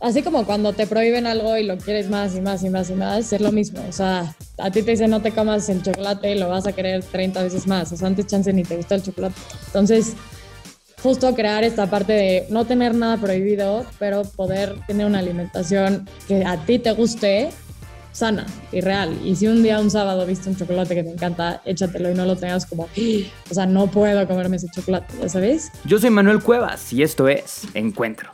así como cuando te prohíben algo y lo quieres más y más y más y más, es lo mismo. O sea, a ti te dicen no te comas el chocolate y lo vas a querer 30 veces más. O sea, antes chance ni te gusta el chocolate. Entonces, justo crear esta parte de no tener nada prohibido, pero poder tener una alimentación que a ti te guste, sana y real. Y si un día, un sábado, viste un chocolate que te encanta, échatelo y no lo tengas como, o sea, no puedo comerme ese chocolate, ¿ya sabéis? Yo soy Manuel Cuevas y esto es Encuentro.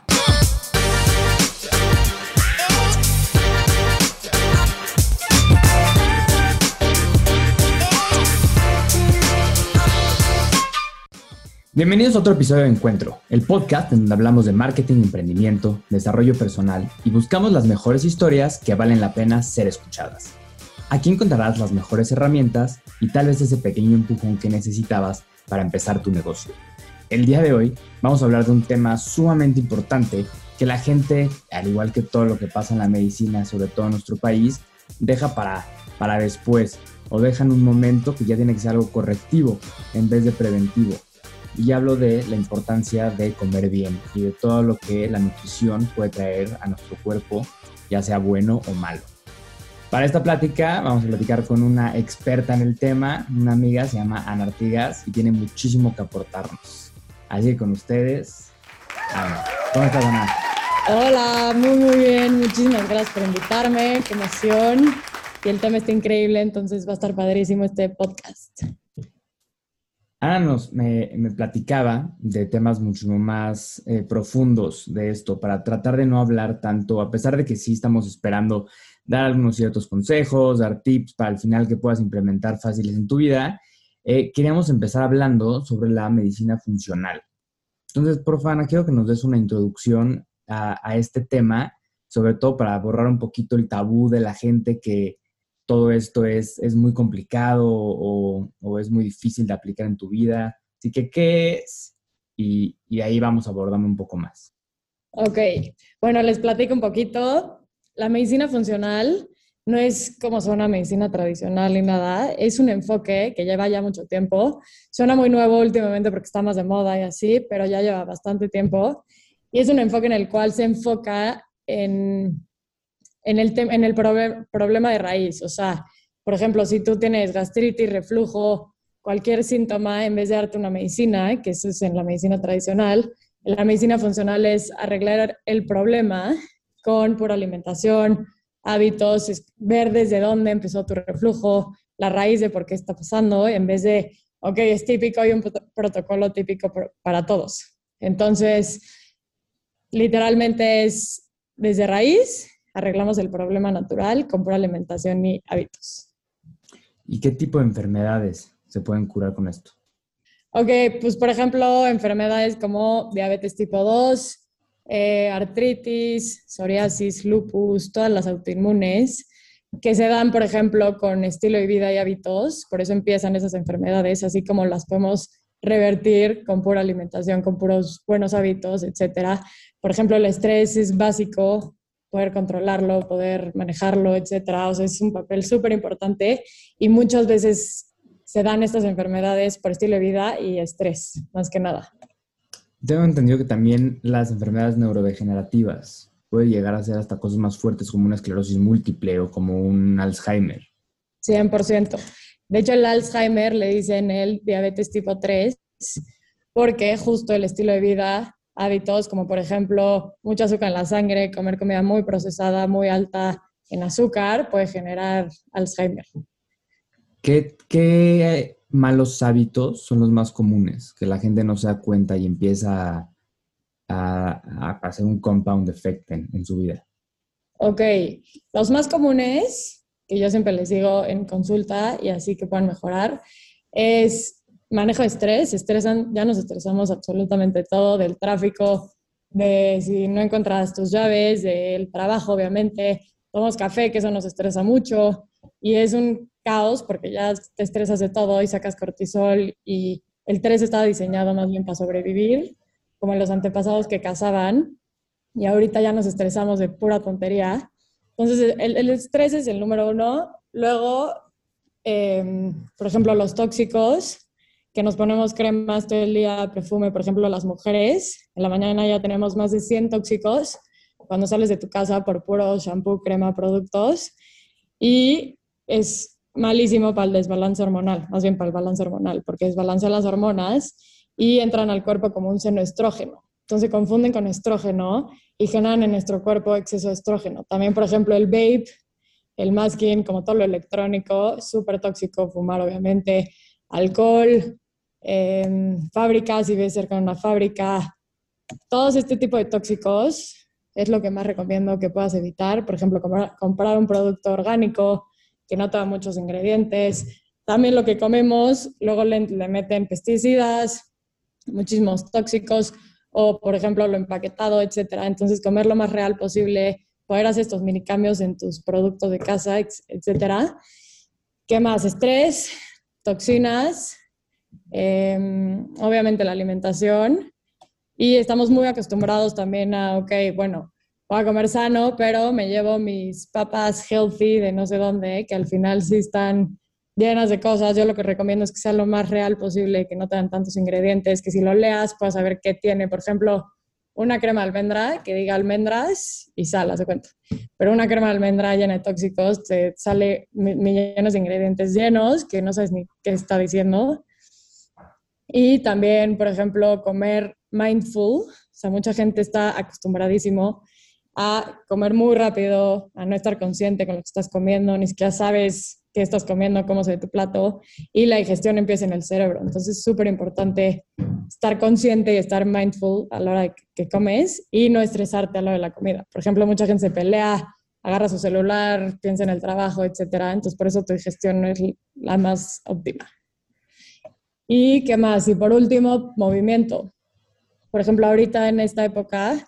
Bienvenidos a otro episodio de Encuentro, el podcast en donde hablamos de marketing, emprendimiento, desarrollo personal y buscamos las mejores historias que valen la pena ser escuchadas. Aquí encontrarás las mejores herramientas y tal vez ese pequeño empujón que necesitabas para empezar tu negocio. El día de hoy vamos a hablar de un tema sumamente importante que la gente, al igual que todo lo que pasa en la medicina, sobre todo en nuestro país, deja para, para después o deja en un momento que ya tiene que ser algo correctivo en vez de preventivo y hablo de la importancia de comer bien y de todo lo que la nutrición puede traer a nuestro cuerpo, ya sea bueno o malo. Para esta plática vamos a platicar con una experta en el tema, una amiga, se llama Ana Artigas y tiene muchísimo que aportarnos. Así que con ustedes, Ana. ¿Cómo estás, Ana? Hola, muy, muy bien. Muchísimas gracias por invitarme. Qué emoción. Y el tema está increíble, entonces va a estar padrísimo este podcast. Ana nos, me, platicaba de temas mucho más eh, profundos de esto, para tratar de no hablar tanto, a pesar de que sí estamos esperando dar algunos ciertos consejos, dar tips para al final que puedas implementar fáciles en tu vida, eh, queríamos empezar hablando sobre la medicina funcional. Entonces, por favor, Ana, quiero que nos des una introducción a, a este tema, sobre todo para borrar un poquito el tabú de la gente que, todo esto es, es muy complicado o, es muy difícil de aplicar en tu vida. Así que, ¿qué es? Y, ahí vamos abordando un poco más. Ok, bueno, les platico un poquito. La medicina funcional no es como suena medicina tradicional ni nada, es un enfoque que lleva ya mucho tiempo. Suena muy nuevo últimamente porque está más de moda y así, pero ya lleva bastante tiempo. Y es un enfoque en el cual se enfoca en en el, en el problema de raíz. O sea, por ejemplo, si tú tienes gastritis, reflujo, cualquier síntoma, en vez de darte una medicina, que eso es en la medicina tradicional, la medicina funcional es arreglar el problema con pura alimentación, hábitos, ver desde dónde empezó tu reflujo, la raíz de por qué está pasando, en vez de, ok, es típico, hay un protocolo típico para todos. Entonces, literalmente es desde raíz arreglamos el problema natural con pura alimentación y hábitos. ¿Y qué tipo de enfermedades se pueden curar con esto? Ok, pues por ejemplo, enfermedades como diabetes tipo 2, eh, artritis, psoriasis, lupus, todas las autoinmunes que se dan, por ejemplo, con estilo de vida y hábitos, por eso empiezan esas enfermedades, así como las podemos revertir con pura alimentación, con puros buenos hábitos, etcétera. Por ejemplo, el estrés es básico poder controlarlo, poder manejarlo, etcétera. O sea, es un papel súper importante y muchas veces se dan estas enfermedades por estilo de vida y estrés, más que nada. Tengo entendido que también las enfermedades neurodegenerativas pueden llegar a ser hasta cosas más fuertes como una esclerosis múltiple o como un Alzheimer. 100%. De hecho, el Alzheimer le dicen el diabetes tipo 3 porque justo el estilo de vida hábitos como por ejemplo mucho azúcar en la sangre, comer comida muy procesada, muy alta en azúcar, puede generar Alzheimer. ¿Qué, malos hábitos son los más comunes que la gente no se da cuenta y empieza a, hacer un compound effect en, en su vida? Ok, los más comunes que yo siempre les digo en consulta y así que puedan mejorar es manejo de estrés, estresan, ya nos estresamos absolutamente todo, del tráfico, de si no encontras tus llaves, del trabajo, obviamente, tomamos café, que eso nos estresa mucho, y es un caos porque ya te estresas de todo y sacas cortisol y el estrés estaba diseñado más bien para sobrevivir, como en los antepasados que cazaban, y ahorita ya nos estresamos de pura tontería. Entonces, el, estrés es el número uno. Luego, em, por ejemplo, los tóxicos, que nos ponemos cremas todo el día, perfume, por ejemplo, las mujeres, en la mañana ya tenemos más de 100 tóxicos cuando sales de tu casa por puro shampoo, crema, productos y es malísimo para el desbalance hormonal, más bien para el balance hormonal, porque desbalancea las hormonas y entran al cuerpo como un seno estrógeno. Entonces confunden con estrógeno y generan en nuestro cuerpo exceso de estrógeno. También, por ejemplo, el vape, el masking, como todo lo electrónico, súper tóxico, fumar obviamente, alcohol, eh, fábricas, si ves cerca de una fábrica, todos este tipo de tóxicos es lo que más recomiendo que puedas evitar. Por ejemplo, comprar, un producto orgánico que no tenga muchos ingredientes. También lo que comemos, luego le, meten pesticidas, muchísimos tóxicos o, por ejemplo, lo empaquetado, etcétera. Entonces, comer lo más real posible, poder hacer estos mini cambios en tus productos de casa, etcétera. ¿Qué más? Estrés, toxinas, em, obviamente la alimentación y estamos muy acostumbrados también a, ok, bueno, voy a comer sano, pero me llevo mis papas healthy de no sé dónde, que al final sí están llenas de cosas. Yo lo que recomiendo es que sea lo más real posible, que no tengan tantos ingredientes, que si lo leas puedas saber qué tiene. Por ejemplo, una crema de almendra que diga almendras y sal, haz de cuenta. Pero una crema de almendra llena de tóxicos te sale millones de ingredientes llenos que no sabes ni qué está diciendo. Y también, por ejemplo, comer mindful, o sea, mucha gente está acostumbradísimo a comer muy rápido, a no estar consciente con lo que estás comiendo, ni siquiera sabes qué estás comiendo, cómo se ve tu plato, y la digestión empieza en el cerebro. Entonces es súper importante estar consciente y estar mindful a la hora que comes y no estresarte a la hora de la comida. Por ejemplo, mucha gente se pelea, agarra su celular, piensa en el trabajo, etcétera. Entonces por eso tu digestión no es la más óptima. ¿Y qué más? Y por último, movimiento por ejemplo, ahorita en esta época,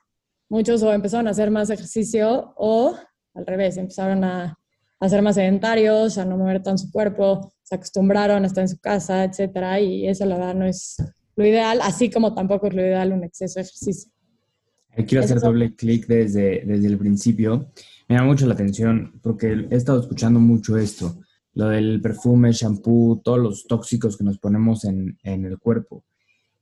muchos o empezaron a hacer más ejercicio o al revés, empezaron a, a ser más sedentarios, a no mover tan su cuerpo, se acostumbraron a estar en su casa, etcétera, y eso la verdad no es lo ideal, así como tampoco es lo ideal un exceso de ejercicio. Quiero hacer doble clic desde, desde el principio. Me llama mucho la atención porque he estado escuchando mucho esto, lo del perfume, shampoo, todos los tóxicos que nos ponemos en, en el cuerpo.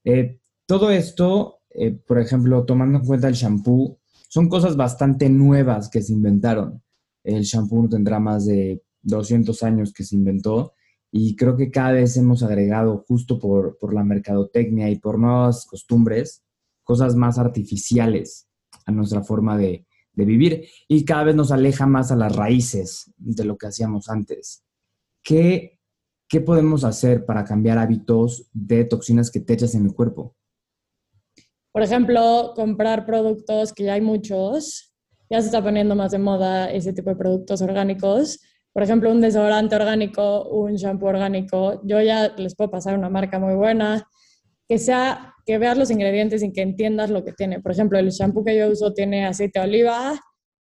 Eh, todo esto, eh, por ejemplo, tomando en cuenta el shampoo, son cosas bastante nuevas que se inventaron. El shampoo tendrá más de 200 años que se inventó y creo que cada vez hemos agregado, justo por, la mercadotecnia y por nuevas costumbres, cosas más artificiales a nuestra forma de, vivir y cada vez nos aleja más a las raíces de lo que hacíamos antes. ¿Qué, ¿Qué podemos hacer para cambiar hábitos de toxinas que te echas en el cuerpo? Por ejemplo, comprar productos que ya hay muchos, ya se está poniendo más de moda ese tipo de productos orgánicos. Por ejemplo, un desodorante orgánico, un shampoo orgánico. Yo ya les puedo pasar una marca muy buena, que sea, que veas los ingredientes y que entiendas lo que tiene. Por ejemplo, el shampoo que yo uso tiene aceite de oliva,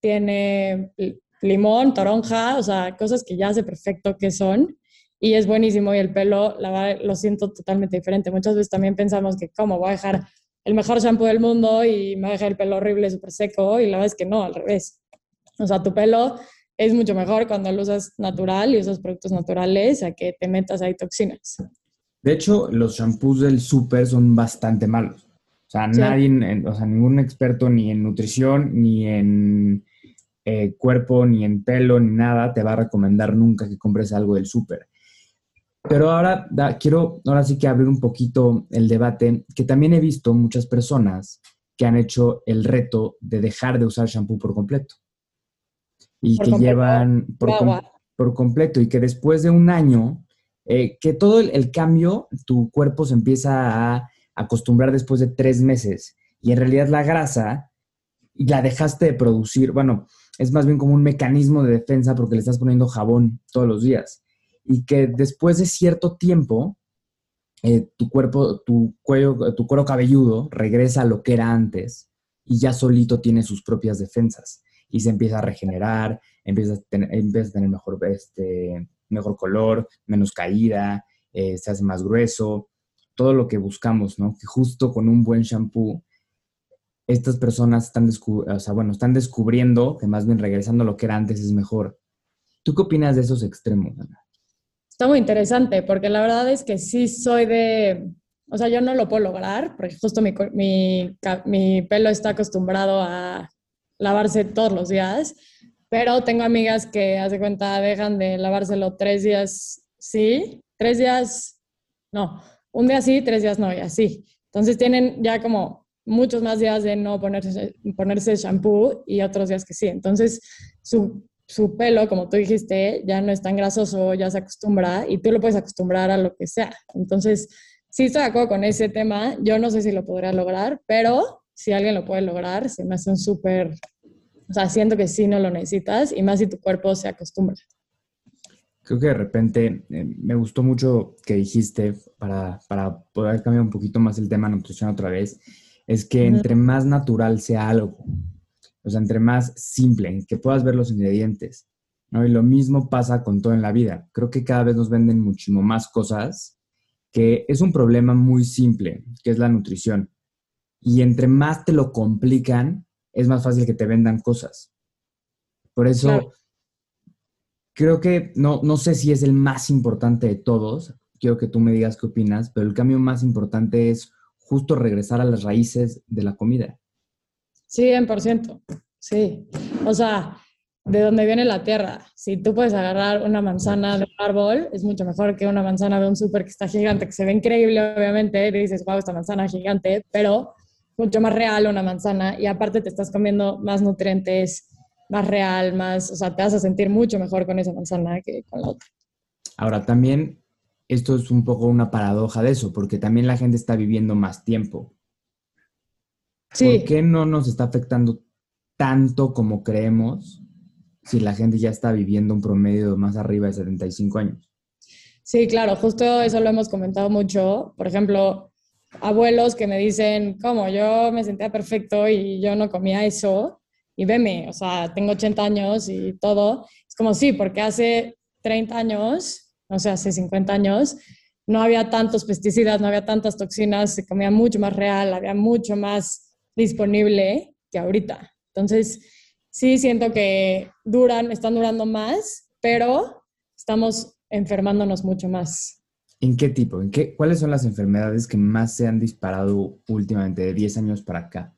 tiene limón, toronja, o sea, cosas que ya sé perfecto qué son y es buenísimo y el pelo la, lo siento totalmente diferente. Muchas veces también pensamos que cómo voy a dejar el mejor shampoo del mundo y me deja el pelo horrible, súper seco, y la verdad es que no, al revés. O sea, tu pelo es mucho mejor cuando lo usas natural y usas productos naturales a que te metas ahí toxinas. De hecho, los shampoos del súper son bastante malos. O sea, nadie, o sea, ningún experto ni en nutrición, ni en eh, cuerpo, ni en pelo, ni nada, te va a recomendar nunca que compres algo del súper. Pero ahora quiero, ahora sí que abrir un poquito el debate, que también he visto muchas personas que han hecho el reto de dejar de usar shampoo por completo. Y que llevan por, completo y que después de un año, eh, que todo el, cambio, tu cuerpo se empieza a acostumbrar después de tres meses. Y en realidad la grasa la dejaste de producir, bueno, es más bien como un mecanismo de defensa porque le estás poniendo jabón todos los días y que después de cierto tiempo, eh, tu cuerpo, tu cuello, tu cuero cabelludo regresa a lo que era antes y ya solito tiene sus propias defensas y se empieza a regenerar, empieza a tener, empieza a tener mejor, este, mejor color, menos caída, eh, se hace más grueso, todo lo que buscamos, ¿no? Que justo con un buen shampoo, estas personas están, o sea, bueno, están descubriendo que más bien regresando a lo que era antes es mejor. ¿Tú qué opinas de esos extremos, Ana? Está muy interesante, porque la verdad es que sí soy de, o sea, yo no lo puedo lograr, porque justo mi, mi, mi pelo está acostumbrado a lavarse todos los días, pero tengo amigas que, hace cuenta, dejan de lavárselo tres días sí, tres días, no, un día sí, tres días no, y así. Entonces tienen ya como muchos más días de no ponerse, ponerse shampoo y otros días que sí. Entonces su, su pelo, como tú dijiste, ya no es tan grasoso, ya se acostumbra y tú lo puedes acostumbrar a lo que sea. Entonces, sí estoy de acuerdo con ese tema. Yo no sé si lo podría lograr, pero si alguien lo puede lograr, se me hace un súper, o sea, siento que sí no lo necesitas y más si tu cuerpo se acostumbra. Creo que de repente eh, me gustó mucho que dijiste para, para, poder cambiar un poquito más el tema nutrición otra vez, es que entre más natural sea algo, o sea, entre más simple, que puedas ver los ingredientes, ¿no? Y lo mismo pasa con todo en la vida. Creo que cada vez nos venden muchísimo más cosas, que es un problema muy simple, que es la nutrición. Y entre más te lo complican, es más fácil que te vendan cosas. Por eso, creo que no, no sé si es el más importante de todos. Quiero que tú me digas qué opinas, pero el cambio más importante es justo regresar a las raíces de la comida. 100%, sí. O sea, de dónde viene la tierra. Si tú puedes agarrar una manzana de un árbol, es mucho mejor que una manzana de un súper que está gigante, que se ve increíble, obviamente, y dices, wow, esta manzana gigante, pero mucho más real una manzana y aparte te estás comiendo más nutrientes, más real, más, o sea, te vas a sentir mucho mejor con esa manzana que con la otra. Ahora, también esto es un poco una paradoja de eso, porque también la gente está viviendo más tiempo. Sí. ¿Por qué no nos está afectando tanto como creemos si la gente ya está viviendo un promedio más arriba de 75 años? Sí, claro, justo eso lo hemos comentado mucho. Por ejemplo, abuelos que me dicen, ¿cómo? Yo me sentía perfecto y yo no comía eso. Y veme, o sea, tengo 80 años y todo. Es como, sí, porque hace 30 años, o sea, hace 50 años, no había tantos pesticidas, no había tantas toxinas, se comía mucho más real, había mucho más disponible que ahorita. Entonces, sí siento que duran, están durando más, pero estamos enfermándonos mucho más. ¿En qué tipo? ¿En qué, ¿Cuáles son las enfermedades que más se han disparado últimamente, de 10 años para acá?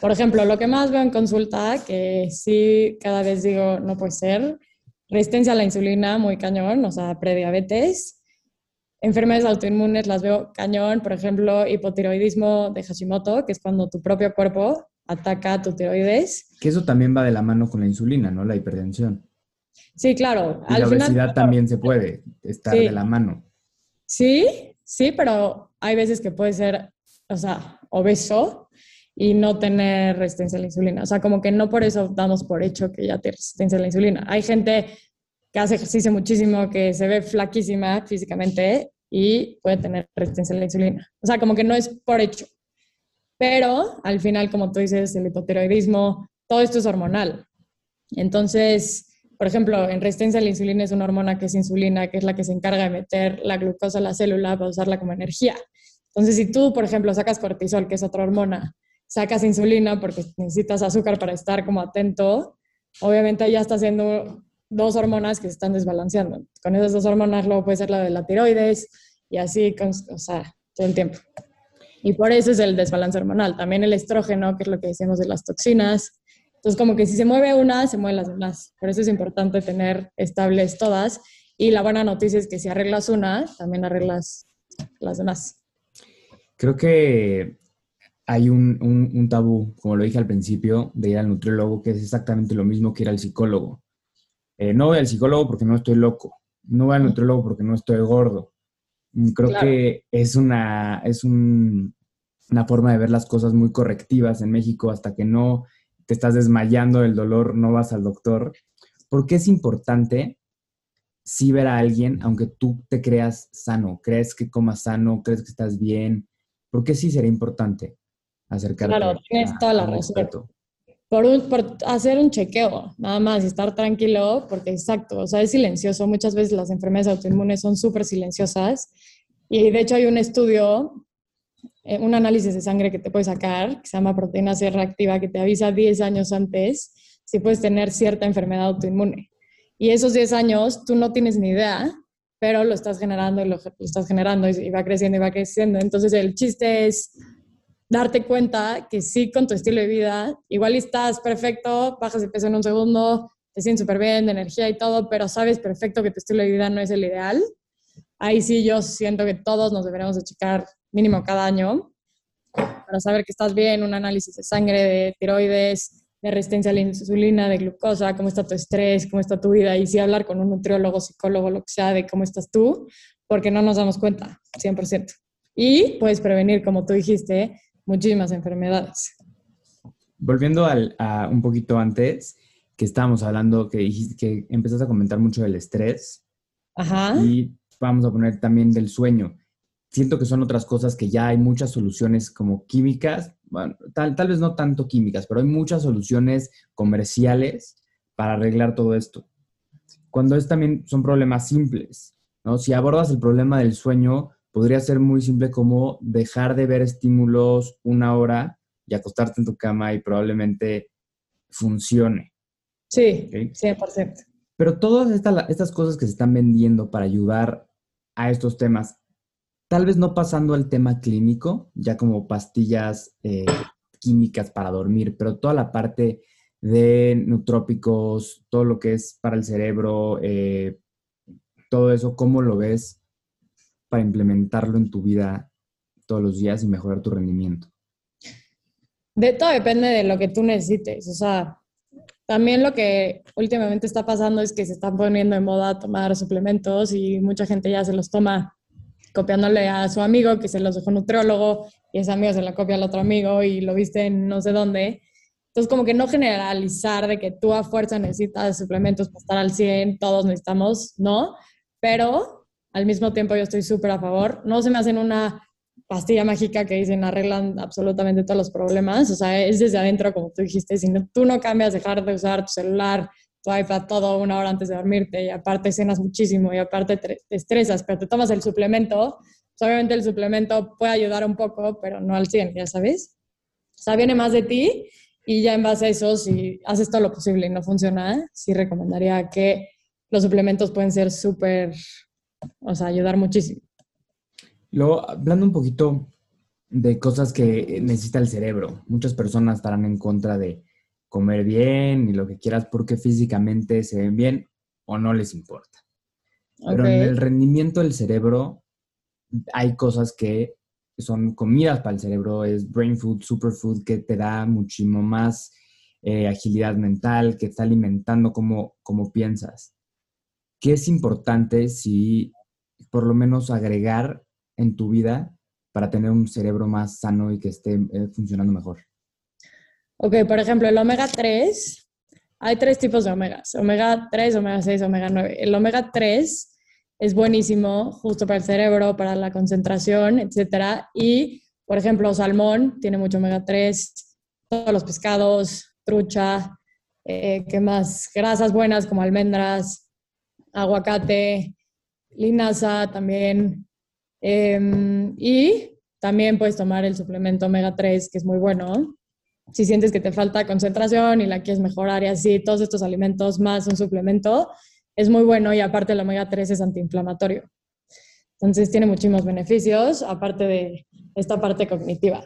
Por ejemplo, lo que más veo en consulta, que sí cada vez digo no puede ser, resistencia a la insulina, muy cañón, o sea, prediabetes. Enfermedades autoinmunes las veo cañón, por ejemplo, hipotiroidismo de Hashimoto, que es cuando tu propio cuerpo ataca tu tiroides. Que eso también va de la mano con la insulina, ¿no? La hipertensión. Sí, claro. Y la obesidad también se puede estar de la mano. Sí, sí, pero hay veces que puede ser, o sea, obeso y no tener resistencia a la insulina. O sea, como que no por eso damos por hecho que ya tiene resistencia a la insulina. Hay gente que hace ejercicio muchísimo, que se ve flaquísima físicamente y puede tener resistencia a la insulina. O sea, como que no es por hecho. Pero al final, como tú dices, el hipotiroidismo, todo esto es hormonal. Entonces, por ejemplo, en resistencia a la insulina es una hormona que es insulina, que es la que se encarga de meter la glucosa a la célula para usarla como energía. Entonces, si tú, por ejemplo, sacas cortisol, que es otra hormona, sacas insulina porque necesitas azúcar para estar como atento, obviamente ya estás haciendo dos hormonas que se están desbalanceando. Con esas dos hormonas luego puede ser la de la tiroides y así, o sea, todo el tiempo. Y por eso es el desbalance hormonal. También el estrógeno, que es lo que decíamos de las toxinas, entonces, como que si se mueve una, se mueven las demás. Por eso es importante tener estables todas. Y la buena noticia es que si arreglas una, también arreglas las demás. Creo que hay un, un, tabú, como lo dije al principio, de ir al nutriólogo, que es exactamente lo mismo que ir al psicólogo. Eh, no voy al psicólogo porque no estoy loco. No voy al nutriólogo porque no estoy gordo. Mm, creo que es, una, es un, una forma de ver las cosas muy correctivas en México hasta que no te estás desmayando del dolor, no vas al doctor. ¿Por qué es importante si ver a alguien, aunque tú te creas sano, crees que comas sano, crees que estás bien? ¿Por qué sí sería importante acercarte? Claro, tienes toda la razón. Por, por, hacer un chequeo, nada más, y estar tranquilo, porque exacto, o sea, es silencioso. Muchas veces las enfermedades autoinmunes son súper silenciosas. Y de hecho hay un estudio eh, un análisis de sangre que te puedes sacar, que se llama proteína C reactiva, que te avisa 10 años antes si puedes tener cierta enfermedad autoinmune. Y esos 10 años tú no tienes ni idea, pero lo estás generando y lo, estás generando y va creciendo y va creciendo. Entonces el chiste es darte cuenta que sí, con tu estilo de vida, igual estás perfecto, bajas de peso en un segundo, te sientes súper bien, de energía y todo, pero sabes perfecto que tu estilo de vida no es el ideal. Ahí sí yo siento que todos nos deberemos de checar mínimo cada año para saber que estás bien, un análisis de sangre, de tiroides, de resistencia a la insulina, de glucosa, cómo está tu estrés, cómo está tu vida, y sí hablar con un nutriólogo, psicólogo, lo que sea, de cómo estás tú, porque no nos damos cuenta, 100%. Y puedes prevenir, como tú dijiste, muchísimas enfermedades. Volviendo al, a un poquito antes, que estábamos hablando, que dijiste que empezaste a comentar mucho del estrés. Ajá. Y vamos a poner también del sueño. Siento que son otras cosas que ya hay muchas soluciones como químicas, bueno, tal, tal vez no tanto químicas, pero hay muchas soluciones comerciales para arreglar todo esto. Cuando es también son problemas simples, ¿no? Si abordas el problema del sueño, podría ser muy simple como dejar de ver estímulos una hora y acostarte en tu cama y probablemente funcione. Sí, 100%. Pero todas estas, cosas que se están vendiendo para ayudar a estos temas, tal vez no pasando al tema clínico, ya como pastillas eh, químicas para dormir, pero toda la parte de nutrópicos, todo lo que es para el cerebro, eh, todo eso, ¿cómo lo ves para implementarlo en tu vida todos los días y mejorar tu rendimiento? De todo depende de lo que tú necesites. O sea, también lo que últimamente está pasando es que se están poniendo de moda tomar suplementos y mucha gente ya se los toma copiándole a su amigo que se los dejó nutriólogo y ese amigo se la copia al otro amigo y lo viste en no sé dónde. Entonces, como que no generalizar de que tú a fuerza necesitas suplementos para estar al 100, todos necesitamos, no, pero al mismo tiempo yo estoy súper a favor. No se me hacen una pastilla mágica que dicen arreglan absolutamente todos los problemas. O sea, es desde adentro, como tú dijiste. Si tú no cambias, dejar de usar tu celular, tu iPad, todo una hora antes de dormirte y aparte cenas muchísimo y aparte te, estresas, pero te tomas el suplemento, pues obviamente el suplemento puede ayudar un poco, pero no al 100, ya sabes. O sea, viene más de ti y ya en base a eso, si haces todo lo posible y no funciona, sí recomendaría que los suplementos pueden ser súper o sea, ayudar muchísimo. Luego, hablando un poquito de cosas que necesita el cerebro, muchas personas estarán en contra de comer bien y lo que quieras porque físicamente se ven bien o no les importa. Pero en el rendimiento del cerebro hay cosas que son comidas para el cerebro, es brain food, superfood, que te da muchísimo más eh, agilidad mental, que está alimentando como, como piensas. ¿Qué es importante si por lo menos agregar en tu vida para tener un cerebro más sano y que esté eh, funcionando mejor? Ok, por ejemplo, el omega 3, hay tres tipos de omegas, omega 3, omega 6, omega 9. El omega 3 es buenísimo justo para el cerebro, para la concentración, etc. Y, por ejemplo, salmón tiene mucho omega 3, todos los pescados, trucha, eh, ¿qué más? Grasas buenas como almendras, aguacate, linaza también. Em, y también puedes tomar el suplemento omega 3, que es muy bueno. Si sientes que te falta concentración y la quieres mejorar y así, todos estos alimentos más un suplemento es muy bueno y aparte el omega 3 es antiinflamatorio. Entonces tiene muchísimos beneficios, aparte de esta parte cognitiva.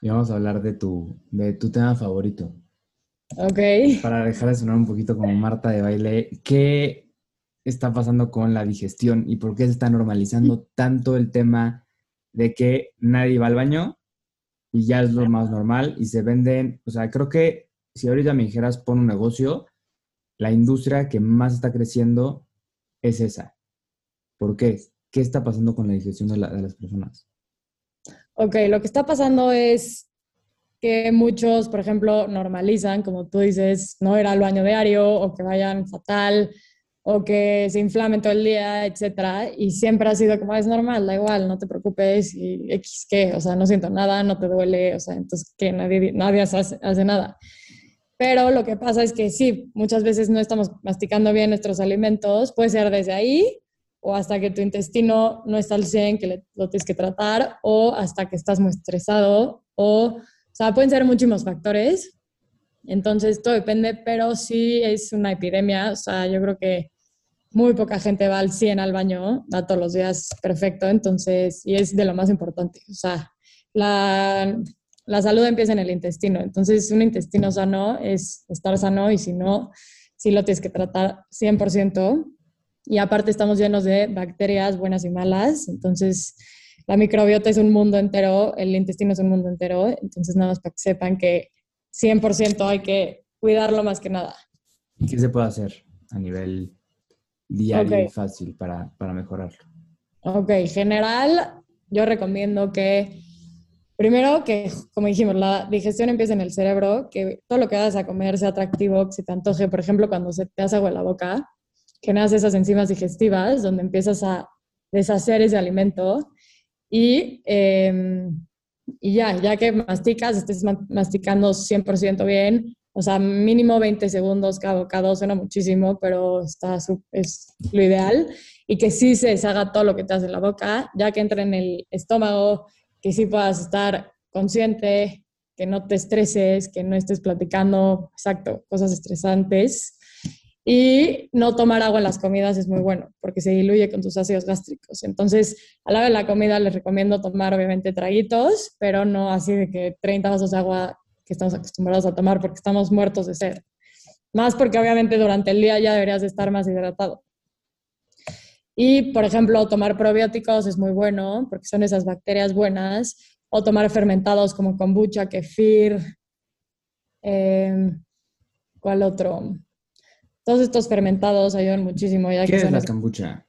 Y vamos a hablar de tu, de tu tema favorito. Ok. Para dejar de sonar un poquito como Marta de baile, ¿qué está pasando con la digestión y por qué se está normalizando tanto el tema de que nadie va al baño y ya es lo más normal y se venden, o sea, creo que si ahorita me dijeras pon un negocio, la industria que más está creciendo es esa. ¿Por qué? ¿Qué está pasando con la digestión de, de las personas? Ok, lo que está pasando es que muchos, por ejemplo, normalizan, como tú dices, no ir al baño diario o que vayan fatal o que se inflamen todo el día, etcétera, y siempre ha sido como es normal, da igual, no te preocupes y X qué, o sea, no siento nada, no te duele, o sea, entonces que nadie, nadie hace, hace nada. Pero lo que pasa es que sí, muchas veces no estamos masticando bien nuestros alimentos, puede ser desde ahí o hasta que tu intestino no está al 100, que lo tienes que tratar, o hasta que estás muy estresado, o sea, pueden ser muchísimos factores. Entonces, todo depende, pero sí es una epidemia, o sea, yo creo que muy poca gente va al 100 al baño, va todos los días perfecto, entonces, y es de lo más importante. O sea, la, la salud empieza en el intestino. Entonces, un intestino sano es estar sano y si no, sí lo tienes que tratar 100%. Y aparte estamos llenos de bacterias buenas y malas. Entonces, la microbiota es un mundo entero, el intestino es un mundo entero. Entonces, nada más para que sepan que 100% hay que cuidarlo más que nada. ¿Qué se puede hacer a nivel diario y fácil para, para mejorarlo? Ok, general, yo recomiendo que Primero que, como dijimos, la digestión empieza en el cerebro, que todo lo que hagas a comer sea atractivo, que se te antoje. Por ejemplo, cuando se te hace agua en la boca, generas esas enzimas digestivas donde empiezas a deshacer ese alimento y, em, y ya, ya que masticas, estés masticando 100% bien, o sea, mínimo 20 segundos cada bocado, suena muchísimo, pero está, es lo ideal. Y que sí se deshaga todo lo que te hace en la boca, ya que entra en el estómago, que sí puedas estar consciente, que no te estreses, que no estés platicando, exacto, cosas estresantes. Y no tomar agua en las comidas es muy bueno porque se diluye con tus ácidos gástricos. Entonces, a la hora de la comida les recomiendo tomar obviamente traguitos, pero no así de que 30 vasos de agua que estamos acostumbrados a tomar porque estamos muertos de sed. Más porque obviamente durante el día ya deberías de estar más hidratado. Y, por ejemplo, tomar probióticos es muy bueno porque son esas bacterias buenas. O tomar fermentados como kombucha, kefir. Em, ¿Cuál otro? Todos estos fermentados ayudan muchísimo. Ya ¿Qué que es la kombucha?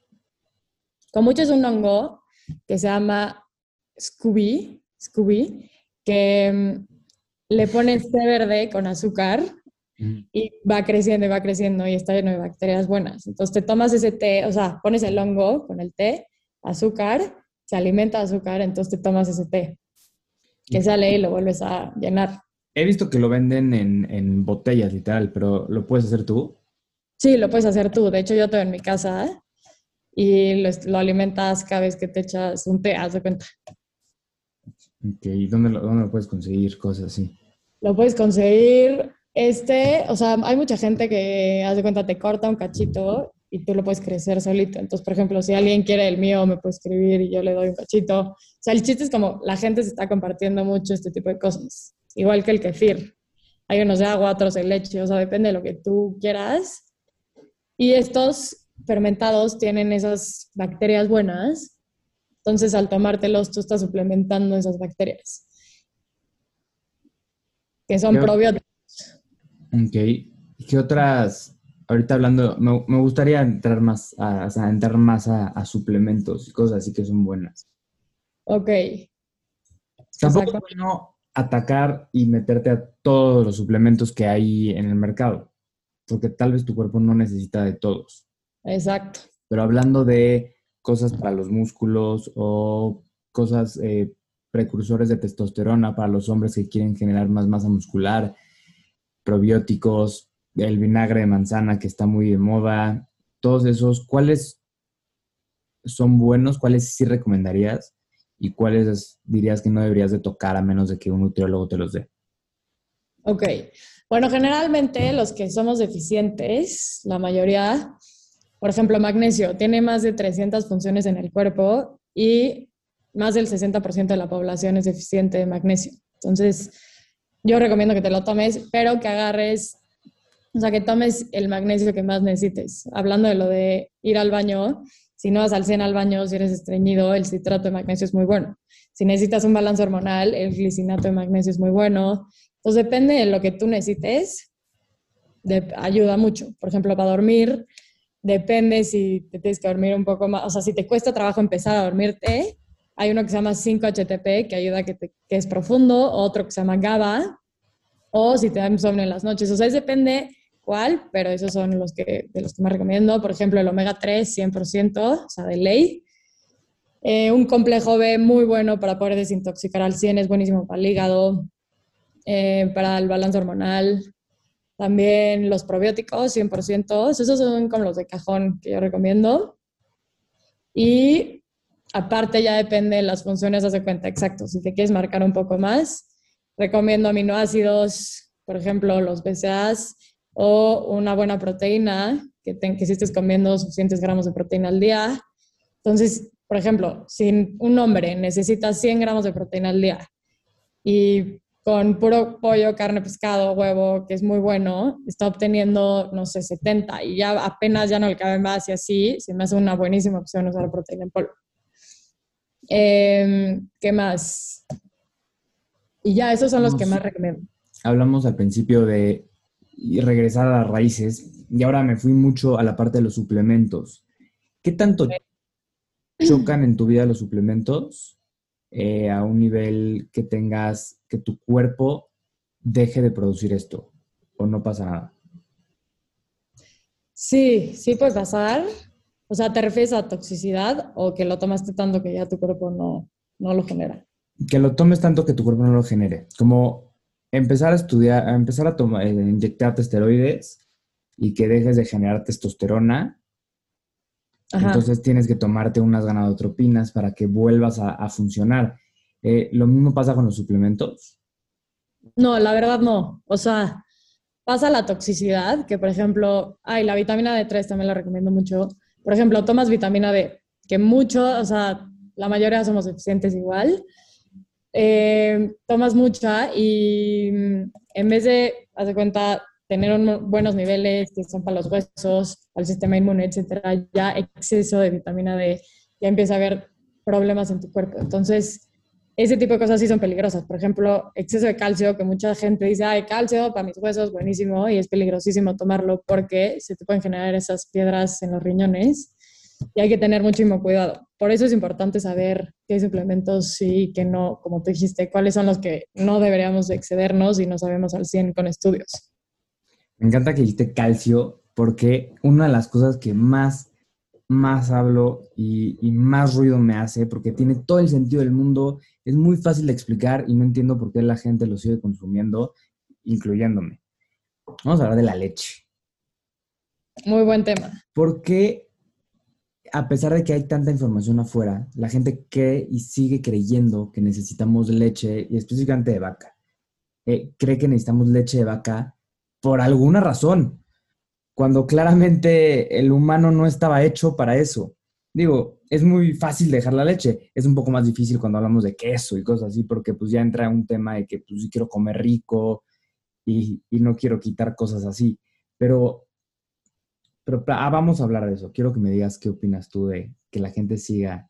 Kombucha es un hongo que se llama Scooby, Scooby que em, le pones té verde con azúcar y va creciendo y va creciendo y está lleno de bacterias buenas. Entonces te tomas ese té, o sea, pones el hongo con el té, azúcar, se alimenta de azúcar, entonces te tomas ese té, que sale y lo vuelves a llenar. He visto que lo venden en, en botellas, literal, pero ¿lo puedes hacer tú? Sí, lo puedes hacer tú. De hecho, yo tengo en mi casa y lo, lo, alimentas cada vez que te echas un té, haz de cuenta. Ok, ¿y dónde lo, dónde lo puedes conseguir? Cosas así. Lo puedes conseguir este, o sea, hay mucha gente que, haz de cuenta, te corta un cachito y tú lo puedes crecer solito. Entonces, por ejemplo, si alguien quiere el mío, me puede escribir y yo le doy un cachito. O sea, el chiste es como la gente se está compartiendo mucho este tipo de cosas. Igual que el kefir. Hay unos de agua, otros de leche, o sea, depende de lo que tú quieras. Y estos fermentados tienen esas bacterias buenas. Entonces, al tomártelos, tú estás suplementando esas bacterias. Que son probióticos. Ok. ¿Qué otras? Ahorita hablando, me, gustaría entrar más, a, entrar más a, suplementos y cosas así que son buenas. Ok. Tampoco es bueno atacar y meterte a todos los suplementos que hay en el mercado, porque tal vez tu cuerpo no necesita de todos. Exacto. Pero hablando de cosas para los músculos o cosas eh, precursores de testosterona para los hombres que quieren generar más masa muscular, probióticos, el vinagre de manzana que está muy de moda, todos esos, ¿cuáles son buenos? ¿Cuáles sí recomendarías? ¿Y cuáles dirías que no deberías de tocar a menos de que un nutriólogo te los dé? Ok. Bueno, generalmente los que somos deficientes, la mayoría, por ejemplo, magnesio, tiene más de 300 funciones en el cuerpo y más del 60% de la población es deficiente de magnesio. Entonces, yo recomiendo que te lo tomes, pero que agarres, o sea, que tomes el magnesio que más necesites. Hablando de lo de ir al baño, si no vas al 100 al baño, si eres estreñido, el citrato de magnesio es muy bueno. Si necesitas un balance hormonal, el glicinato de magnesio es muy bueno. Entonces, depende de lo que tú necesites, ayuda mucho. Por ejemplo, para dormir, depende si te tienes que dormir un poco más, o sea, si te cuesta trabajo empezar a dormirte, hay uno que se llama 5-HTP, que ayuda que, que, es profundo, otro que se llama GABA, o si te da insomnio en las noches. O sea, depende cuál, pero esos son los que, de los que más recomiendo. Por ejemplo, el omega 3, 100%, o sea, de ley. Eh, un complejo B muy bueno para poder desintoxicar al 100, es buenísimo para el hígado, eh, para el balance hormonal. También los probióticos, 100%. Esos son como los de cajón que yo recomiendo. Y Aparte ya depende de las funciones, hace cuenta, exacto. Si te quieres marcar un poco más, recomiendo aminoácidos, por ejemplo, los BCAAs o una buena proteína, que, te, que si estés comiendo suficientes gramos de proteína al día. Entonces, por ejemplo, si un hombre necesita 100 gramos de proteína al día y con puro pollo, carne, pescado, huevo, que es muy bueno, está obteniendo, no sé, 70 y ya apenas ya no le cabe más y así, se me hace una buenísima opción usar proteína en polvo. Em, ¿Qué más? Y ya, esos son los que más recomiendo. Hablamos al principio de regresar a las raíces y ahora me fui mucho a la parte de los suplementos. ¿Qué tanto chocan en tu vida los suplementos eh, a un nivel que tengas, que tu cuerpo deje de producir esto o no pasa nada? Sí, sí puede pasar. O sea, ¿te refieres a toxicidad o que lo tomaste tanto que ya tu cuerpo no, no lo genera? Que lo tomes tanto que tu cuerpo no lo genere. Como empezar a estudiar, empezar a tomar, eh, inyectarte esteroides y que dejes de generar testosterona. Entonces tienes que tomarte unas ganadotropinas para que vuelvas a, funcionar. Eh, ¿Lo mismo pasa con los suplementos? No, la verdad no. O sea, pasa la toxicidad, que por ejemplo, ay, la vitamina D3 también la recomiendo mucho. Por ejemplo, tomas vitamina D, que mucho, o sea, la mayoría somos deficientes igual. Eh, tomas mucha y mm, en vez de, haz de cuenta, tener buenos niveles que son para los huesos, para el sistema inmune, etcétera, ya exceso de vitamina D, ya empieza a haber problemas en tu cuerpo. Entonces, ese tipo de cosas sí son peligrosas. Por ejemplo, exceso de calcio, que mucha gente dice, ay, calcio para mis huesos, buenísimo, y es peligrosísimo tomarlo porque se te pueden generar esas piedras en los riñones y hay que tener muchísimo cuidado. Por eso es importante saber qué suplementos sí y qué no, como tú dijiste, cuáles son los que no deberíamos excedernos y no sabemos al 100 con estudios. Me encanta que dijiste calcio porque una de las cosas que más, más hablo y, y más ruido me hace, porque tiene todo el sentido del mundo, es muy fácil de explicar y no entiendo por qué la gente lo sigue consumiendo, incluyéndome. Vamos a hablar de la leche. Muy buen tema. ¿Por qué a pesar de que hay tanta información afuera, la gente cree y sigue creyendo que necesitamos leche, y específicamente de vaca. Eh, cree que necesitamos leche de vaca por alguna razón, cuando claramente el humano no estaba hecho para eso. Digo, es muy fácil dejar la leche, es un poco más difícil cuando hablamos de queso y cosas así, porque pues ya entra un tema de que pues quiero comer rico y, y no quiero quitar cosas así. Pero pero ah, vamos a hablar de eso. Quiero que me digas qué opinas tú de que la gente siga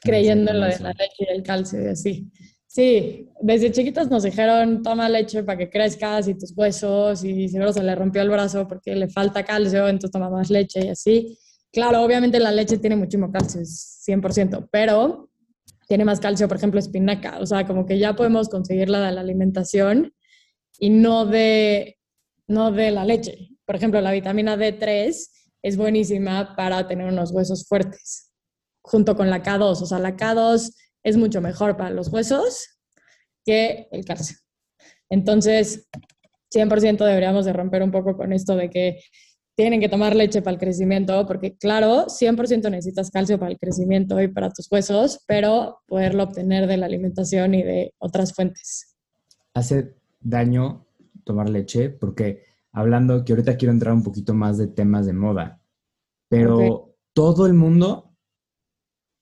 creyendo en lo de la leche y el calcio y así. Sí, desde chiquitos nos dijeron, toma leche para que crezcas y tus huesos y seguro se le rompió el brazo porque le falta calcio, entonces toma más leche y así. Claro, obviamente la leche tiene muchísimo calcio, es 100%, pero tiene más calcio, por ejemplo, espinaca. O sea, como que ya podemos conseguirla de la alimentación y no de, no de la leche. Por ejemplo, la vitamina D3 es buenísima para tener unos huesos fuertes, junto con la K2. O sea, la K2 es mucho mejor para los huesos que el calcio. Entonces, 100% deberíamos de romper un poco con esto de que tienen que tomar leche para el crecimiento, porque claro, 100% necesitas calcio para el crecimiento y para tus huesos, pero poderlo obtener de la alimentación y de otras fuentes. ¿Hace daño tomar leche? Porque hablando que ahorita quiero entrar un poquito más de temas de moda, pero todo el mundo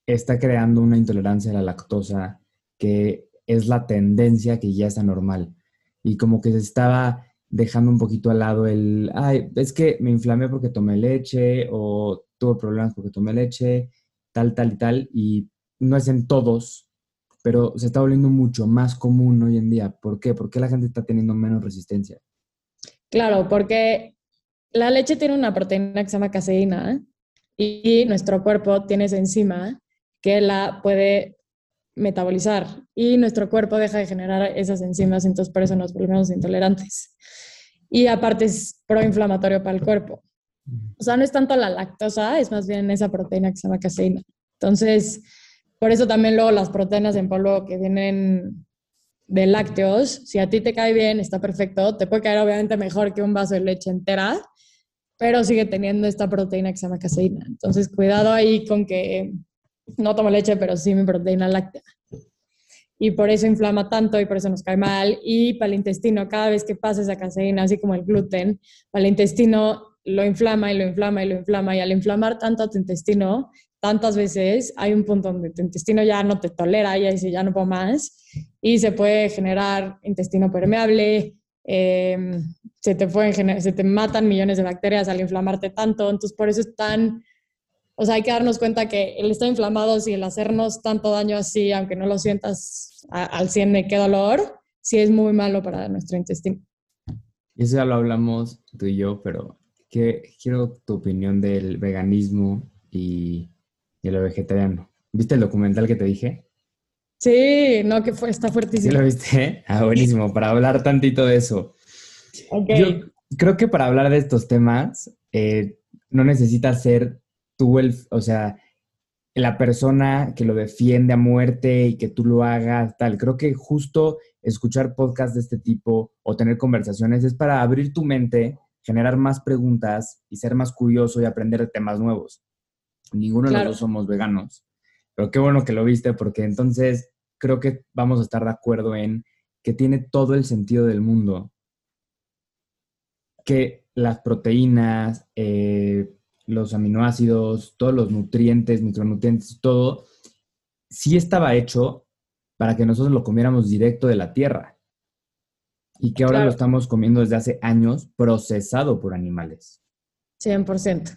está creando una intolerancia a la lactosa que es la tendencia que ya está normal y como que se estaba dejando un poquito al lado el, ay, es que me inflamé porque tomé leche o tuve problemas porque tomé leche, tal, tal y tal, y no es en todos, pero se está volviendo mucho más común hoy en día. ¿Por qué? Porque la gente está teniendo menos resistencia. Claro, porque la leche tiene una proteína que se llama caseína y nuestro cuerpo tiene esa enzima que la puede metabolizar y nuestro cuerpo deja de generar esas enzimas, entonces por eso nos volvemos intolerantes. Y aparte es proinflamatorio para el cuerpo. O sea, no es tanto la lactosa, es más bien esa proteína que se llama caseína. Entonces, por eso también luego las proteínas en polvo que vienen de lácteos, si a ti te cae bien, está perfecto, te puede caer obviamente mejor que un vaso de leche entera, pero sigue teniendo esta proteína que se llama caseína. Entonces, cuidado ahí con que no tomo leche, pero sí mi proteína láctea. Y por eso inflama tanto y por eso nos cae mal. Y para el intestino, cada vez que pasa esa caseína, así como el gluten, para el intestino lo inflama y lo inflama y lo inflama. Y al inflamar tanto tu intestino, tantas veces, hay un punto donde tu intestino ya no te tolera, y dice, ya no puedo más, y se puede generar intestino permeable, em, se, te pueden se te matan millones de bacterias al inflamarte tanto, entonces por eso es tan, o sea, hay que darnos cuenta que el estar inflamado y el hacernos tanto daño así, aunque no lo sientas al 100 de qué dolor, sí es muy malo para nuestro intestino. Eso ya lo hablamos tú y yo, pero quiero tu opinión del veganismo y, y lo vegetariano. ¿Viste el documental que te dije? Sí, no, que fue, está fuertísimo. ¿Sí lo viste? Ah, buenísimo, para hablar tantito de eso. Yo creo que para hablar de estos temas, eh, no necesitas ser tú el, o sea, la persona que lo defiende a muerte y que tú lo hagas, tal. Creo que justo escuchar podcasts de este tipo o tener conversaciones es para abrir tu mente, generar más preguntas y ser más curioso y aprender de temas nuevos. Ninguno de los dos somos veganos, pero qué bueno que lo viste porque entonces creo que vamos a estar de acuerdo en que tiene todo el sentido del mundo que las proteínas, eh, los aminoácidos, todos los nutrientes, micronutrientes, todo, sí estaba hecho para que nosotros lo comiéramos directo de la tierra. Y que ahora lo estamos comiendo desde hace años procesado por animales. 100%.